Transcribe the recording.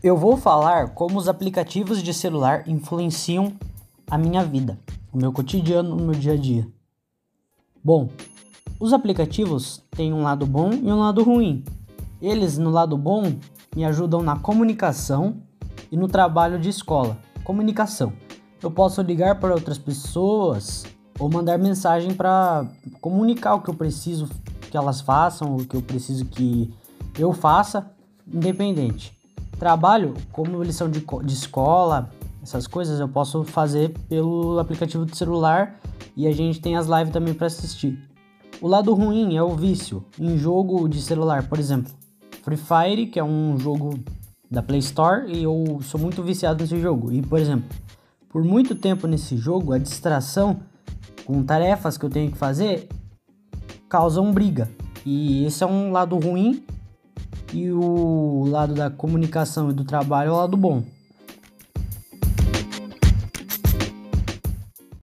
Eu vou falar como os aplicativos de celular influenciam a minha vida, o meu cotidiano, o meu dia a dia. Bom, os aplicativos têm um lado bom e um lado ruim. Eles, no lado bom, me ajudam na comunicação e no trabalho de escola. Comunicação. Eu posso ligar para outras pessoas ou mandar mensagem para comunicar o que eu preciso que elas façam, o que eu preciso que eu faça, independente. Trabalho, como eles são de, de escola, essas coisas eu posso fazer pelo aplicativo de celular e a gente tem as lives também para assistir. O lado ruim é o vício em jogo de celular, por exemplo, Free Fire, que é um jogo da Play Store e eu sou muito viciado nesse jogo. E, por exemplo, por muito tempo nesse jogo, a distração com tarefas que eu tenho que fazer causam briga. E esse é um lado ruim e o lado da comunicação e do trabalho é o lado bom.